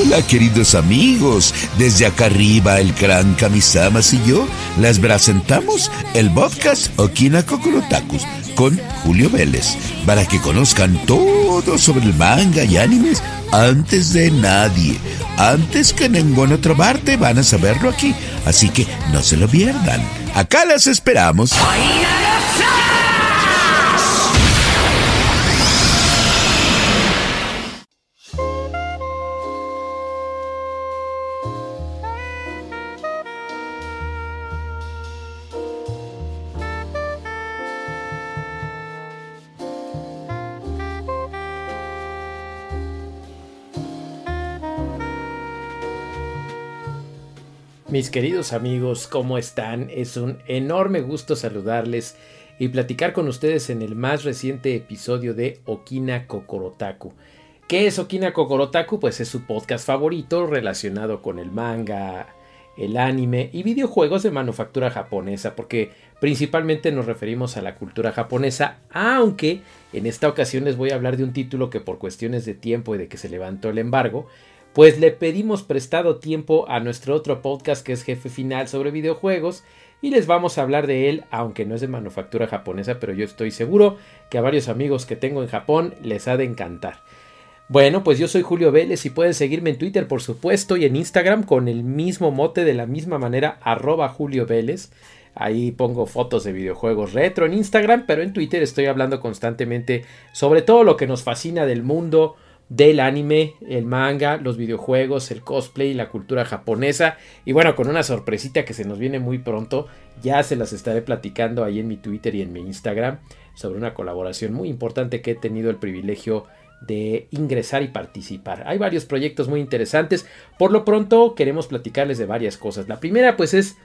Hola queridos amigos, desde acá arriba el gran Kamisamas y yo les presentamos el podcast Okina Kokorotakus con Julio Vélez para que conozcan todo sobre el manga y animes antes de nadie. Antes que en ninguna otra parte van a saberlo aquí, así que no se lo pierdan. Acá las esperamos. Mis queridos amigos, ¿cómo están? Es un enorme gusto saludarles y platicar con ustedes en el más reciente episodio de Okina Kokorotaku. ¿Qué es Okina Kokorotaku? Pues es su podcast favorito relacionado con el manga, el anime y videojuegos de manufactura japonesa, porque principalmente nos referimos a la cultura japonesa, aunque en esta ocasión les voy a hablar de un título que por cuestiones de tiempo y de que se levantó el embargo, pues le pedimos prestado tiempo a nuestro otro podcast que es Jefe Final sobre videojuegos y les vamos a hablar de él, aunque no es de manufactura japonesa, pero yo estoy seguro que a varios amigos que tengo en Japón les ha de encantar. Bueno, pues yo soy Julio Vélez y pueden seguirme en Twitter, por supuesto, y en Instagram con el mismo mote, de la misma manera, arroba Julio Vélez. Ahí pongo fotos de videojuegos retro en Instagram, pero en Twitter estoy hablando constantemente sobre todo lo que nos fascina del mundo del anime, el manga, los videojuegos, el cosplay, la cultura japonesa. Y bueno, con una sorpresita que se nos viene muy pronto, ya se las estaré platicando ahí en mi Twitter y en mi Instagram sobre una colaboración muy importante que he tenido el privilegio de ingresar y participar. Hay varios proyectos muy interesantes. Por lo pronto queremos platicarles de varias cosas. La primera pues es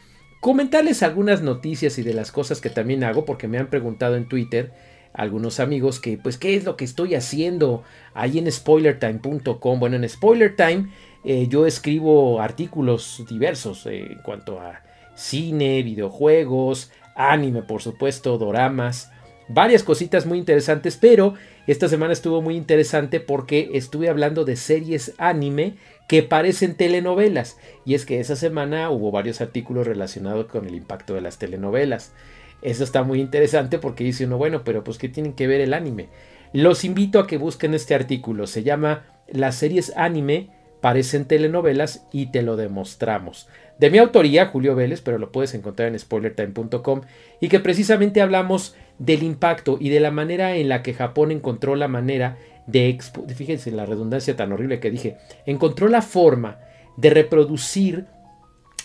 comentarles algunas noticias y de las cosas que también hago porque me han preguntado en Twitter algunos amigos que pues qué es lo que estoy haciendo ahí en spoilertime.com. Bueno, en Spoilertime eh, yo escribo artículos diversos eh, en cuanto a cine, videojuegos, anime, por supuesto, doramas, varias cositas muy interesantes, pero esta semana estuvo muy interesante porque estuve hablando de series anime que parecen telenovelas. Y es que esa semana hubo varios artículos relacionados con el impacto de las telenovelas. Eso está muy interesante porque dice uno, bueno, pero pues ¿qué tienen que ver el anime? Los invito a que busquen este artículo. Se llama Las series anime parecen telenovelas y te lo demostramos. De mi autoría, Julio Vélez, pero lo puedes encontrar en spoilertime.com y que precisamente hablamos del impacto y de la manera en la que Japón encontró la manera de, fíjense la redundancia tan horrible que dije, encontró la forma de reproducir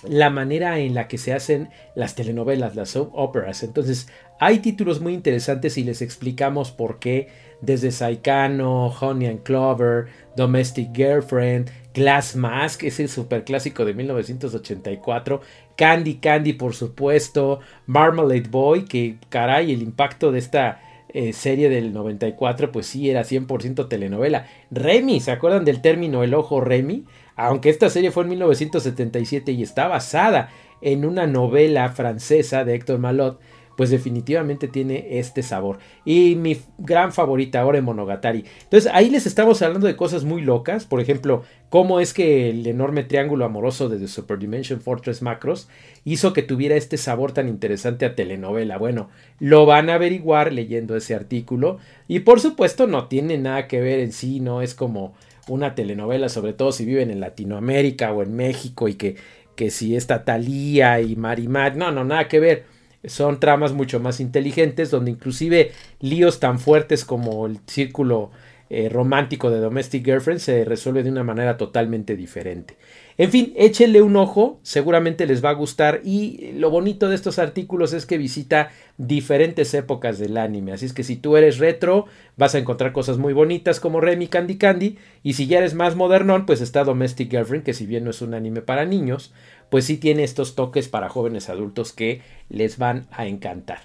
la manera en la que se hacen las telenovelas, las soap operas. Entonces, hay títulos muy interesantes y les explicamos por qué desde Saikano, Honey and Clover, Domestic Girlfriend, Glass Mask, ese super clásico de 1984, Candy Candy, por supuesto, Marmalade Boy, que caray, el impacto de esta eh, serie del 94, pues sí, era 100% telenovela. Remy, ¿se acuerdan del término el ojo Remy? Aunque esta serie fue en 1977 y está basada en una novela francesa de Héctor Malot, pues definitivamente tiene este sabor. Y mi gran favorita ahora en Monogatari. Entonces ahí les estamos hablando de cosas muy locas. Por ejemplo, cómo es que el enorme triángulo amoroso de The Super Dimension Fortress Macros hizo que tuviera este sabor tan interesante a telenovela. Bueno, lo van a averiguar leyendo ese artículo. Y por supuesto no tiene nada que ver en sí, no es como una telenovela, sobre todo si viven en Latinoamérica o en México y que, que si está Talía y Marimar, no, no, nada que ver. Son tramas mucho más inteligentes donde inclusive líos tan fuertes como el círculo eh, romántico de Domestic Girlfriend se resuelve de una manera totalmente diferente. En fin, échenle un ojo, seguramente les va a gustar y lo bonito de estos artículos es que visita diferentes épocas del anime, así es que si tú eres retro vas a encontrar cosas muy bonitas como Remy Candy Candy y si ya eres más modernón pues está Domestic Girlfriend que si bien no es un anime para niños, pues sí tiene estos toques para jóvenes adultos que les van a encantar.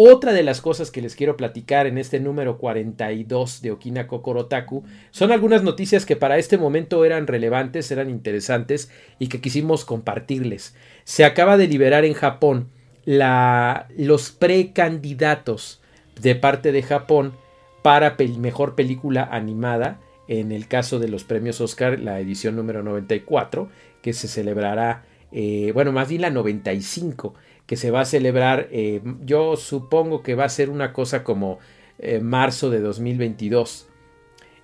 Otra de las cosas que les quiero platicar en este número 42 de Okina Kokorotaku son algunas noticias que para este momento eran relevantes, eran interesantes y que quisimos compartirles. Se acaba de liberar en Japón los precandidatos de parte de Japón para mejor película animada en el caso de los premios Oscar, la edición número 94, que se celebrará, eh, bueno, más bien la 95, que se va a celebrar, eh, yo supongo que va a ser una cosa como eh, marzo de 2022.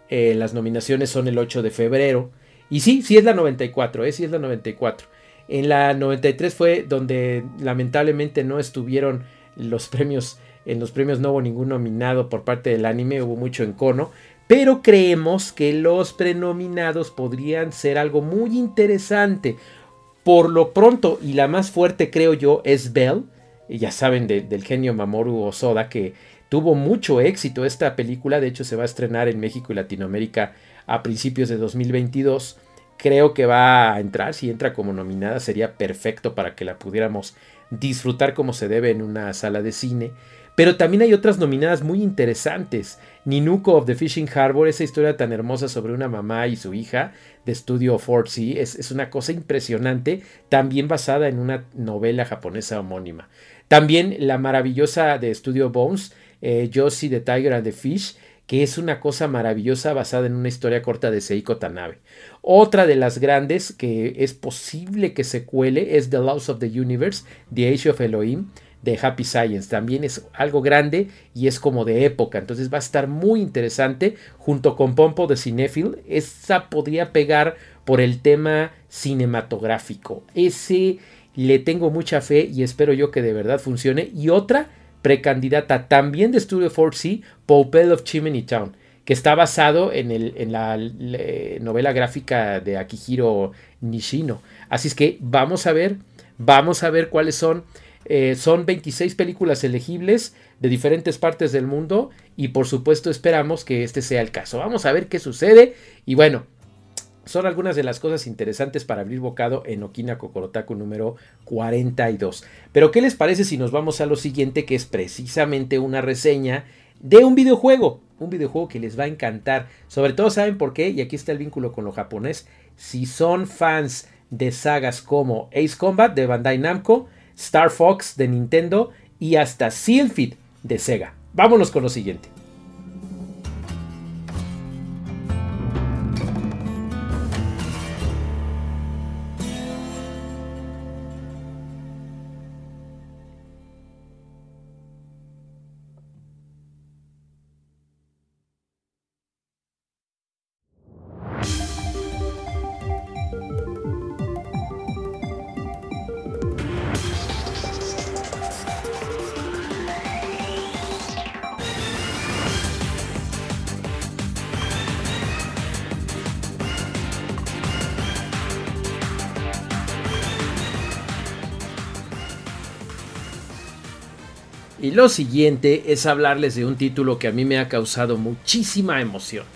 las nominaciones son el 8 de febrero. Y sí, sí es la 94, ¿eh? sí es la 94. En la 93 fue donde lamentablemente no estuvieron los premios, en los premios no hubo ningún nominado por parte del anime, hubo mucho encono, pero creemos que los prenominados podrían ser algo muy interesante. Por lo pronto, y la más fuerte creo yo, es Bell, ya saben del genio Mamoru Osoda, que tuvo mucho éxito esta película, de hecho se va a estrenar en México y Latinoamérica a principios de 2022 creo que va a entrar. Si entra como nominada sería perfecto para que la pudiéramos disfrutar como se debe en una sala de cine. Pero también hay otras nominadas muy interesantes. Ninuko of the Fishing Harbor, esa historia tan hermosa sobre una mamá y su hija de estudio Fort Sea, es, es una cosa impresionante, también basada en una novela japonesa homónima. También la maravillosa de estudio Bones, eh, Josie the Tiger and the Fish, que es una cosa maravillosa basada en una historia corta de Seiko Tanabe. Otra de las grandes que es posible que se cuele es The Laws of the Universe, The Age of Elohim, de Happy Science. También es algo grande y es como de época. Entonces va a estar muy interesante junto con Pompo de Cinephile. Esa podría pegar por el tema cinematográfico. Ese le tengo mucha fe y espero yo que de verdad funcione. Y otra precandidata también de Studio 4C, Popel of Chimney Town, que está basado en, el, en la novela gráfica de Akihiro Nishino. Así es que vamos a ver, vamos a ver cuáles son. Eh, son 26 películas elegibles de diferentes partes del mundo y por supuesto esperamos que este sea el caso. Vamos a ver qué sucede y bueno, son algunas de las cosas interesantes para abrir bocado en Okina Kokorotaku número 42. Pero ¿qué les parece si nos vamos a lo siguiente que es precisamente una reseña de un videojuego? Un videojuego que les va a encantar. Sobre todo saben por qué, y aquí está el vínculo con lo japonés. Si son fans de sagas como Ace Combat de Bandai Namco, Star Fox de Nintendo y hasta Sylphid de Sega. Vámonos con lo siguiente. Y lo siguiente es hablarles de un título que a mí me ha causado muchísima emoción.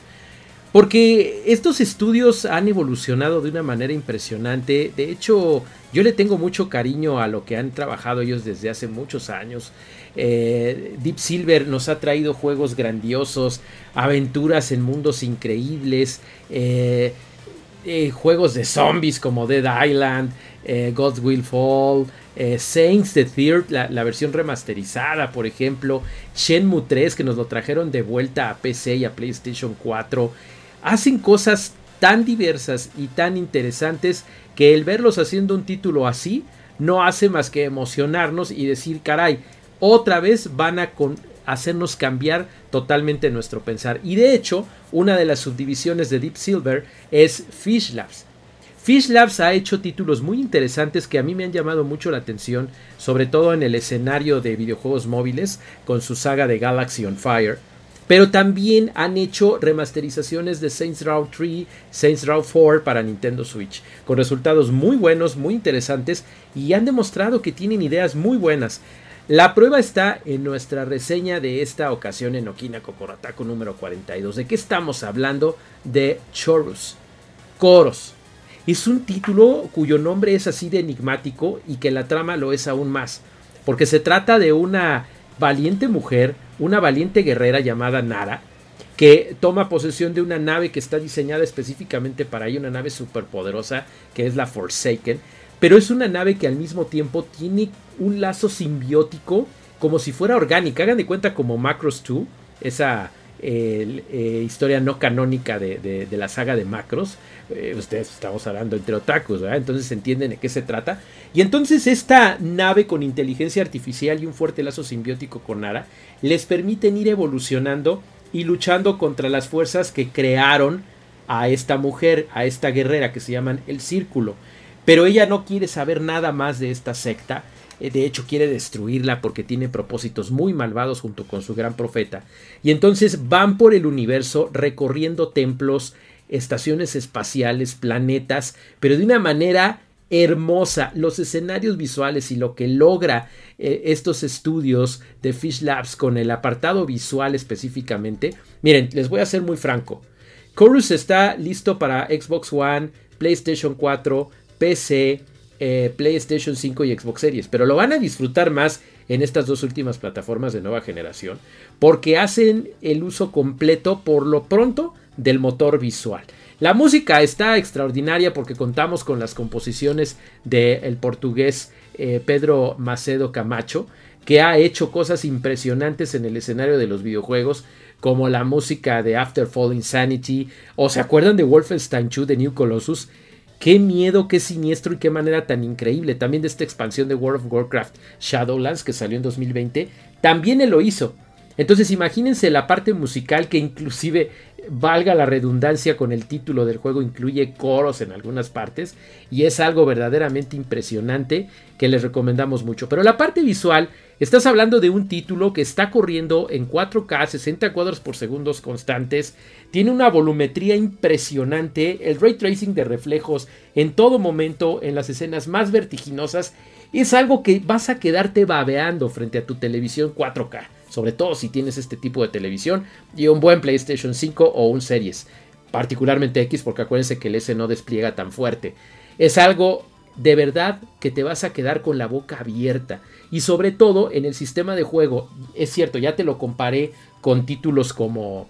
Porque estos estudios han evolucionado de una manera impresionante. De hecho, yo le tengo mucho cariño a lo que han trabajado ellos desde hace muchos años. Eh, Deep Silver nos ha traído juegos grandiosos, aventuras en mundos increíbles, eh, eh, juegos de zombies como Dead Island, God Will Fall, eh, Saints the Third, la, versión remasterizada, por ejemplo, Shenmue 3, que nos lo trajeron de vuelta a PC y a PlayStation 4, hacen cosas tan diversas y tan interesantes que el verlos haciendo un título así no hace más que emocionarnos y decir, caray, otra vez van a hacernos cambiar totalmente nuestro pensar. Y de hecho, una de las subdivisiones de Deep Silver es Fish Labs. Fish Labs ha hecho títulos muy interesantes que a mí me han llamado mucho la atención, sobre todo en el escenario de videojuegos móviles con su saga de Galaxy on Fire. Pero también han hecho remasterizaciones de Saints Row 3, Saints Row 4 para Nintendo Switch, con resultados muy buenos, muy interesantes y han demostrado que tienen ideas muy buenas. La prueba está en nuestra reseña de esta ocasión en Okina Kokorataku número 42. ¿De qué estamos hablando? De Chorus. Coros es un título cuyo nombre es así de enigmático y que la trama lo es aún más, porque se trata de una valiente mujer, una valiente guerrera llamada Nara, que toma posesión de una nave que está diseñada específicamente para ella, una nave superpoderosa que es la Forsaken, pero es una nave que al mismo tiempo tiene un lazo simbiótico como si fuera orgánica, hagan de cuenta como Macros 2, esa eh, historia no canónica de, la saga de Macros. Eh, ustedes estamos hablando entre otakus, ¿verdad? Entonces entienden de qué se trata. Y entonces esta nave con inteligencia artificial y un fuerte lazo simbiótico con Nara les permiten ir evolucionando y luchando contra las fuerzas que crearon a esta mujer, a esta guerrera que se llaman el Círculo. Pero ella no quiere saber nada más de esta secta eh, de hecho quiere destruirla porque tiene propósitos muy malvados junto con su gran profeta. Y entonces van por el universo recorriendo templos, estaciones espaciales, planetas, pero de una manera hermosa. Los escenarios visuales y lo que logra eh, estos estudios de Fish Labs con el apartado visual específicamente. Miren, les voy a ser muy franco. Chorus está listo para Xbox One, PlayStation 4, PC, eh, PlayStation 5 y Xbox Series, pero lo van a disfrutar más en estas dos últimas plataformas de nueva generación porque hacen el uso completo por lo pronto del motor visual. La música está extraordinaria porque contamos con las composiciones del portugués eh, Pedro Macedo Camacho, que ha hecho cosas impresionantes en el escenario de los videojuegos, como la música de After Fall Insanity, o se acuerdan de Wolfenstein 2 de New Colossus, Qué miedo, qué siniestro y qué manera tan increíble. También de esta expansión de World of Warcraft Shadowlands que salió en 2020. También él lo hizo. Entonces imagínense la parte musical que inclusive valga la redundancia con el título del juego, incluye coros en algunas partes y es algo verdaderamente impresionante que les recomendamos mucho. Pero la parte visual, estás hablando de un título que está corriendo en 4K, 60 cuadros por segundo constantes, tiene una volumetría impresionante, el ray tracing de reflejos en todo momento, en las escenas más vertiginosas, es algo que vas a quedarte babeando frente a tu televisión 4K sobre todo si tienes este tipo de televisión y un buen PlayStation 5 o un Series, particularmente X porque acuérdense que el S no despliega tan fuerte. Es algo de verdad que te vas a quedar con la boca abierta y sobre todo en el sistema de juego, es cierto, ya te lo comparé con títulos como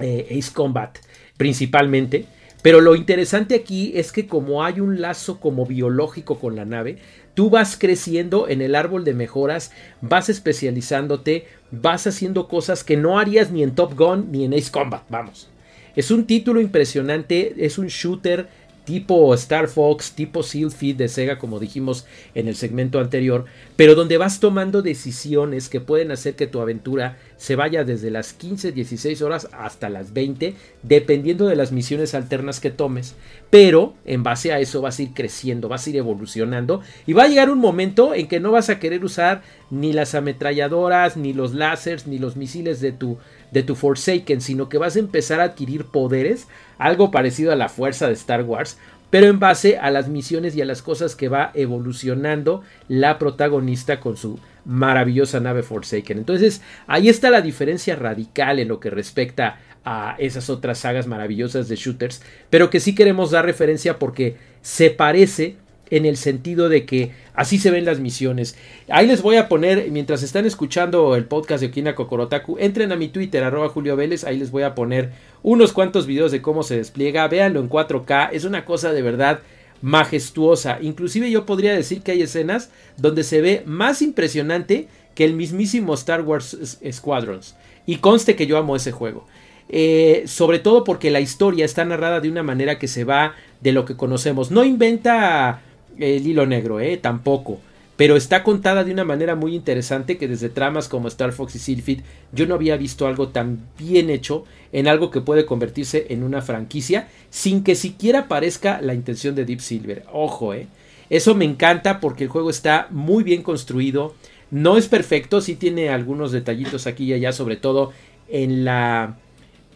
eh, Ace Combat principalmente, pero lo interesante aquí es que como hay un lazo como biológico con la nave, tú vas creciendo en el árbol de mejoras, vas especializándote, vas haciendo cosas que no harías ni en Top Gun ni en Ace Combat, vamos. Es un título impresionante, es un shooter tipo Star Fox, tipo Feed de Sega, como dijimos en el segmento anterior, pero donde vas tomando decisiones que pueden hacer que tu aventura se vaya desde las 15, 16 horas hasta las 20, dependiendo de las misiones alternas que tomes. Pero en base a eso vas a ir creciendo, vas a ir evolucionando y va a llegar un momento en que no vas a querer usar ni las ametralladoras, ni los láseres, ni los misiles de tu de tu Forsaken, sino que vas a empezar a adquirir poderes, algo parecido a la fuerza de Star Wars, pero en base a las misiones y a las cosas que va evolucionando la protagonista con su maravillosa nave Forsaken. Entonces, ahí está la diferencia radical en lo que respecta a esas otras sagas maravillosas de shooters, pero que sí queremos dar referencia porque se parece en el sentido de que así se ven las misiones. Ahí les voy a poner, mientras están escuchando el podcast de Okina Kokorotaku, entren a mi Twitter, arroba Julio Vélez, ahí les voy a poner unos cuantos videos de cómo se despliega, véanlo en 4K, es una cosa de verdad majestuosa. Inclusive yo podría decir que hay escenas donde se ve más impresionante que el mismísimo Star Wars Squadrons. Y conste que yo amo ese juego. Eh, sobre todo porque la historia está narrada de una manera que se va de lo que conocemos. No inventa el hilo negro, ¿eh? Tampoco. Pero está contada de una manera muy interesante que desde tramas como Star Fox y Sylphid yo no había visto algo tan bien hecho en algo que puede convertirse en una franquicia sin que siquiera parezca la intención de Deep Silver. Ojo, ¿eh? Eso me encanta porque el juego está muy bien construido. No es perfecto, sí tiene algunos detallitos aquí y allá, sobre todo en la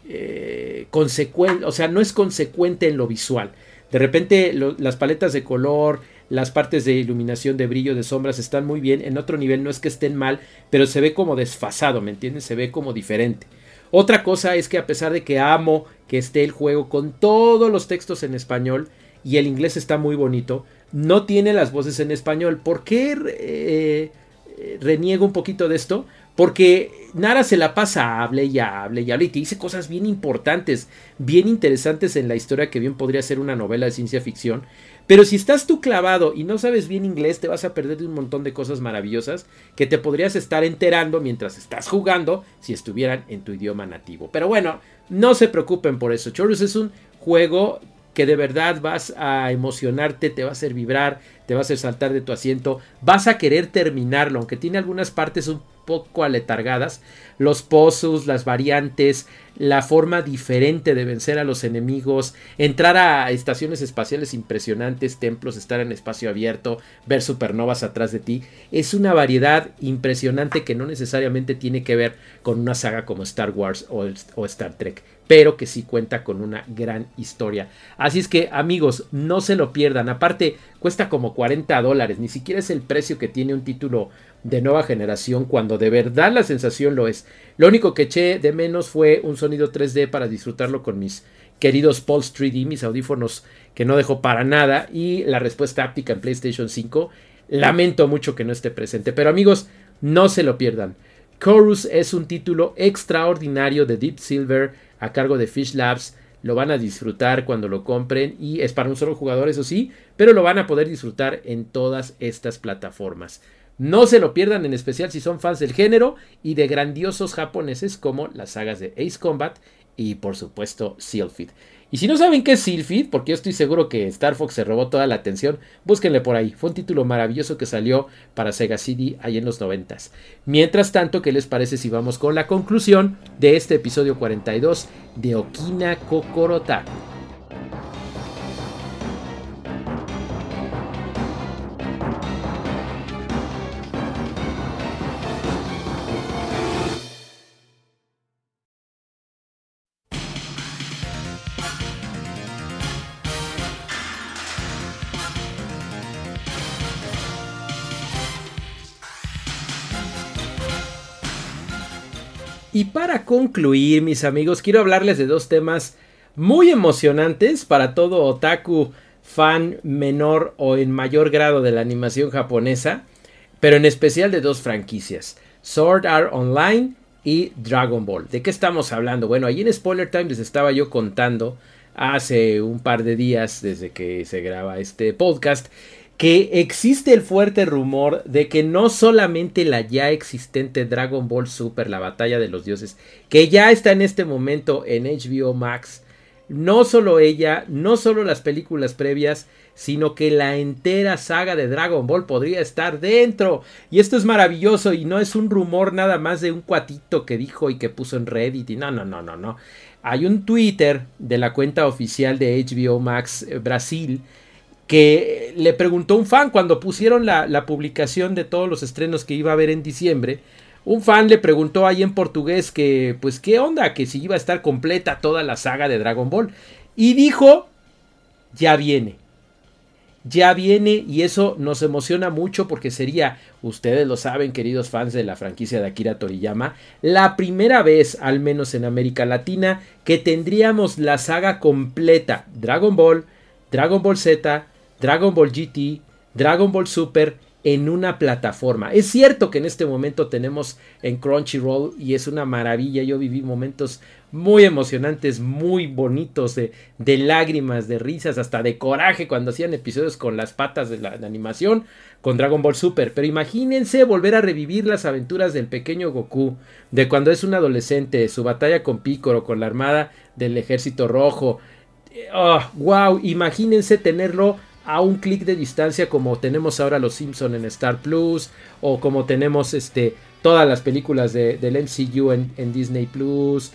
eh, consecuente, o sea, no es consecuente en lo visual. De repente las paletas de color, las partes de iluminación, de brillo, de sombras están muy bien. En otro nivel no es que estén mal, pero se ve como desfasado, ¿me entiendes? Se ve como diferente. Otra cosa es que a pesar de que amo que esté el juego con todos los textos en español y el inglés está muy bonito, no tiene las voces en español. ¿Por qué eh, reniego un poquito de esto? Porque Nara se la pasa, hable y hable y hable y te dice cosas bien importantes, bien interesantes en la historia que bien podría ser una novela de ciencia ficción. Pero si estás tú clavado y no sabes bien inglés, te vas a perder de un montón de cosas maravillosas que te podrías estar enterando mientras estás jugando si estuvieran en tu idioma nativo. Pero bueno, no se preocupen por eso. Chorus es un juego que de verdad vas a emocionarte, te va a hacer vibrar, te va a hacer saltar de tu asiento, vas a querer terminarlo, aunque tiene algunas partes un poco aletargadas, los pozos, las variantes, la forma diferente de vencer a los enemigos, entrar a estaciones espaciales impresionantes, templos, estar en espacio abierto, ver supernovas atrás de ti, es una variedad impresionante que no necesariamente tiene que ver con una saga como Star Wars o, o Star Trek pero que sí cuenta con una gran historia. Así es que amigos, no se lo pierdan. Aparte, cuesta como 40 dólares, ni siquiera es el precio que tiene un título de nueva generación cuando de verdad la sensación lo es. Lo único que eché de menos fue un sonido 3D para disfrutarlo con mis queridos Pulse 3D, mis audífonos que no dejo para nada y la respuesta áptica en PlayStation 5. Lamento mucho que no esté presente, pero amigos, no se lo pierdan. Chorus es un título extraordinario de Deep Silver a cargo de Fish Labs. Lo van a disfrutar cuando lo compren y es para un solo jugador, eso sí, pero lo van a poder disfrutar en todas estas plataformas. No se lo pierdan, en especial si son fans del género y de grandiosos japoneses como las sagas de Ace Combat y por supuesto Sealfit. Y si no saben qué es Sealfit, porque yo estoy seguro que Star Fox se robó toda la atención, búsquenle por ahí. Fue un título maravilloso que salió para Sega CD ahí en los noventas. Mientras tanto, ¿qué les parece si vamos con la conclusión de este episodio 42 de Okina Kokorotaku? Y para concluir, mis amigos, quiero hablarles de dos temas muy emocionantes para todo otaku fan menor o en mayor grado de la animación japonesa, pero en especial de dos franquicias, Sword Art Online y Dragon Ball. ¿De qué estamos hablando? Bueno, ahí en Spoiler Time les estaba yo contando hace un par de días desde que se graba este podcast que existe el fuerte rumor de que no solamente la ya existente Dragon Ball Super, la batalla de los dioses, que ya está en este momento en HBO Max, no solo ella, no solo las películas previas, sino que la entera saga de Dragon Ball podría estar dentro. Y esto es maravilloso y no es un rumor nada más de un cuatito que dijo y que puso en Reddit y no, no, no, no, no. Hay un Twitter de la cuenta oficial de HBO Max eh, Brasil que le preguntó un fan cuando pusieron la, publicación de todos los estrenos que iba a haber en diciembre. Un fan le preguntó ahí en portugués que, pues, ¿qué onda? Que si iba a estar completa toda la saga de Dragon Ball. Y dijo, ya viene. Ya viene y eso nos emociona mucho porque sería, ustedes lo saben, queridos fans de la franquicia de Akira Toriyama, la primera vez, al menos en América Latina, que tendríamos la saga completa. Dragon Ball, Dragon Ball Z, Dragon Ball GT, Dragon Ball Super en una plataforma. Es cierto que en este momento tenemos en Crunchyroll y es una maravilla. Yo viví momentos muy emocionantes, muy bonitos, de, lágrimas, de risas, hasta de coraje cuando hacían episodios con las patas de la animación con Dragon Ball Super. Pero imagínense volver a revivir las aventuras del pequeño Goku, de cuando es un adolescente, su batalla con Piccolo, con la armada del ejército rojo. Oh, wow, imagínense tenerlo a un clic de distancia como tenemos ahora los Simpson en Star Plus o como tenemos este todas las películas de, del MCU en, Disney Plus.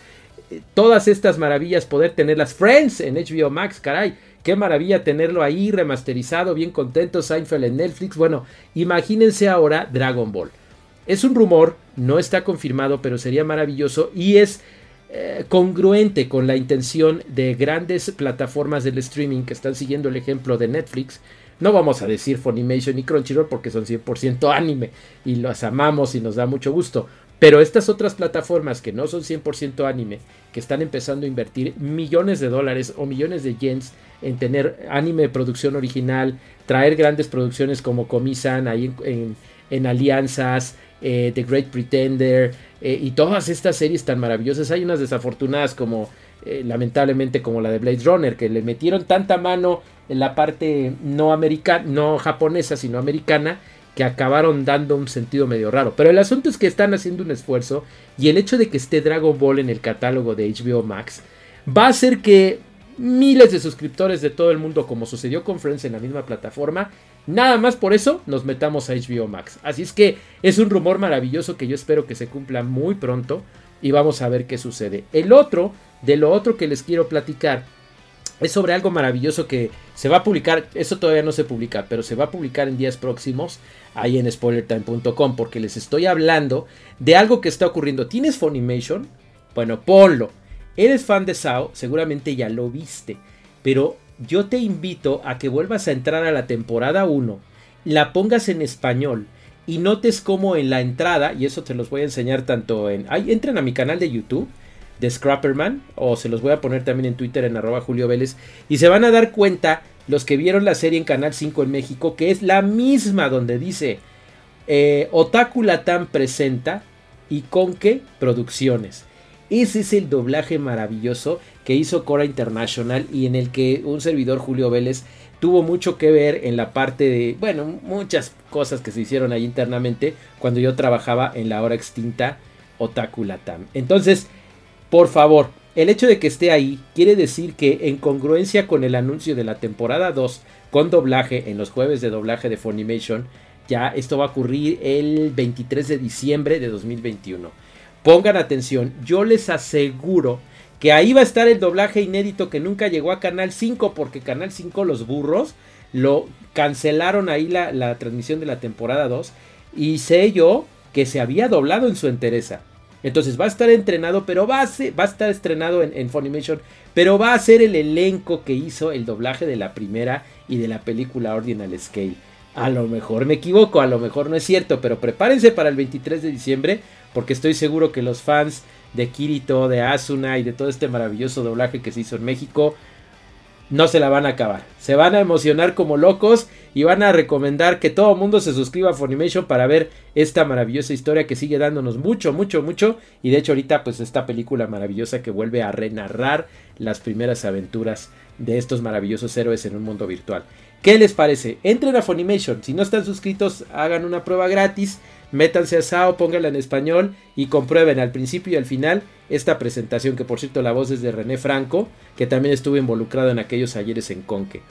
Eh, todas estas maravillas poder tenerlas. Friends en HBO Max caray qué maravilla tenerlo ahí remasterizado bien contento. Seinfeld en Netflix. Bueno imagínense ahora Dragon Ball. Es un rumor no está confirmado pero sería maravilloso y es eh, congruente con la intención de grandes plataformas del streaming que están siguiendo el ejemplo de Netflix. No vamos a decir Funimation y Crunchyroll porque son 100% anime y los amamos y nos da mucho gusto. Pero estas otras plataformas que no son 100% anime, que están empezando a invertir millones de dólares o millones de yens en tener anime de producción original, traer grandes producciones como Comisan ahí en, en alianzas, eh, The Great Pretender eh, y todas estas series tan maravillosas. Hay unas desafortunadas como lamentablemente como la de Blade Runner que le metieron tanta mano en la parte no americana, no japonesa, sino americana que acabaron dando un sentido medio raro. Pero el asunto es que están haciendo un esfuerzo y el hecho de que esté Dragon Ball en el catálogo de HBO Max va a hacer que miles de suscriptores de todo el mundo, como sucedió con Friends en la misma plataforma, nada más por eso nos metamos a HBO Max. Así es que es un rumor maravilloso que yo espero que se cumpla muy pronto y vamos a ver qué sucede. El otro, de lo otro que les quiero platicar, es sobre algo maravilloso que se va a publicar, eso todavía no se publica, pero se va a publicar en días próximos ahí en spoilertime.com porque les estoy hablando de algo que está ocurriendo. ¿Tienes Funimation? Bueno, ponlo Eres fan de Sao, seguramente ya lo viste, pero yo te invito a que vuelvas a entrar a la temporada 1, la pongas en español y notes cómo en la entrada, y eso te los voy a enseñar tanto en... Ay, entren a mi canal de YouTube de Scrapperman, o se los voy a poner también en Twitter en arroba Julio Vélez, y se van a dar cuenta los que vieron la serie en Canal 5 en México, que es la misma donde dice eh, Otaku presenta y con qué producciones. Ese es el doblaje maravilloso que hizo Cora International y en el que un servidor Julio Vélez tuvo mucho que ver en la parte de, bueno, muchas cosas que se hicieron ahí internamente cuando yo trabajaba en la hora extinta Otaku Latam. Entonces, por favor, el hecho de que esté ahí quiere decir que en congruencia con el anuncio de la temporada 2 con doblaje en los jueves de doblaje de Funimation, ya esto va a ocurrir el 23 de diciembre de 2021. Pongan atención, yo les aseguro que ahí va a estar el doblaje inédito que nunca llegó a Canal 5 porque Canal 5 los burros lo cancelaron ahí la, transmisión de la temporada 2 y sé yo que se había doblado en su entereza. Entonces va a estar entrenado, pero va a, va a estar estrenado en, en, Funimation, pero va a ser el elenco que hizo el doblaje de la primera y de la película Ordinal Scale. A lo mejor me equivoco, a lo mejor no es cierto, pero prepárense para el 23 de diciembre porque estoy seguro que los fans de Kirito, de Asuna y de todo este maravilloso doblaje que se hizo en México no se la van a acabar. Se van a emocionar como locos y van a recomendar que todo el mundo se suscriba a Funimation para ver esta maravillosa historia que sigue dándonos mucho, mucho, mucho. Y de hecho ahorita pues esta película maravillosa que vuelve a renarrar las primeras aventuras de estos maravillosos héroes en un mundo virtual. ¿Qué les parece? Entren a Funimation. Si no están suscritos, hagan una prueba gratis. Métanse a SAO, pónganla en español y comprueben al principio y al final esta presentación, que por cierto la voz es de René Franco, que también estuvo involucrado en aquellos ayeres en Conque.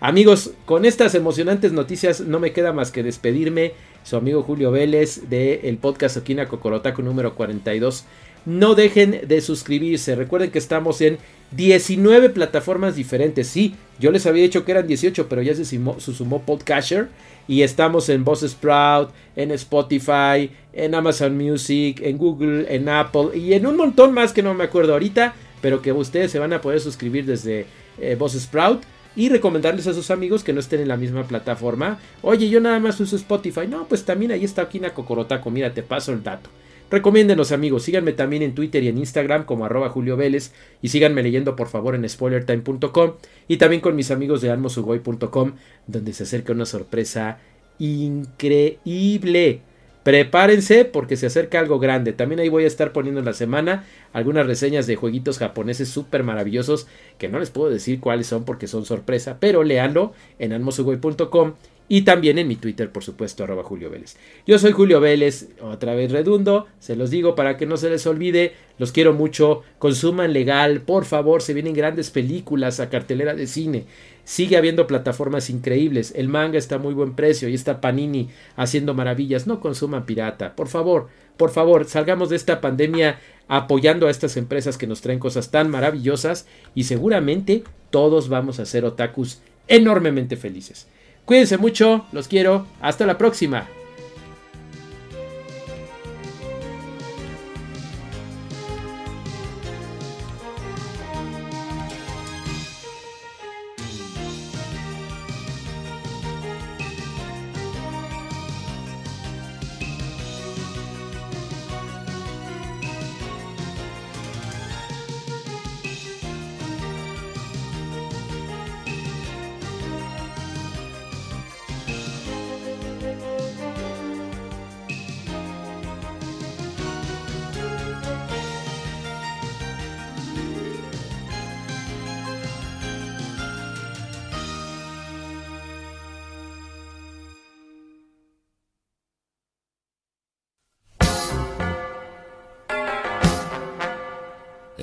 Amigos, con estas emocionantes noticias no me queda más que despedirme. Su amigo Julio Vélez del el podcast Okina Cocorotaco número 42. No dejen de suscribirse. Recuerden que estamos en 19 plataformas diferentes. Sí, yo les había dicho que eran 18, pero ya se sumó, se sumó Podcatcher. Y estamos en Voz Sprout, en Spotify, en Amazon Music, en Google, en Apple y en un montón más que no me acuerdo ahorita. Pero que ustedes se van a poder suscribir desde eh, Voz Sprout y recomendarles a sus amigos que no estén en la misma plataforma. Oye, yo nada más uso Spotify. No, pues también ahí está Okina Cocorotaco. Mira, te paso el dato. Recomiéndenos amigos, síganme también en Twitter y en Instagram como arroba Julio Vélez y síganme leyendo por favor en spoilertime.com y también con mis amigos de almosugoy.com donde se acerca una sorpresa increíble. Prepárense porque se acerca algo grande. También ahí voy a estar poniendo en la semana algunas reseñas de jueguitos japoneses súper maravillosos que no les puedo decir cuáles son porque son sorpresa, pero leanlo en almosugoy.com y también en mi Twitter, por supuesto, arroba Julio Vélez. Yo soy Julio Vélez, otra vez redundo, se los digo para que no se les olvide, los quiero mucho, consuman legal, por favor, se vienen grandes películas a cartelera de cine, sigue habiendo plataformas increíbles, el manga está a muy buen precio y está Panini haciendo maravillas, no consuman pirata, por favor, por favor, salgamos de esta pandemia apoyando a estas empresas que nos traen cosas tan maravillosas y seguramente todos vamos a ser otakus enormemente felices. Cuídense mucho, los quiero, hasta la próxima.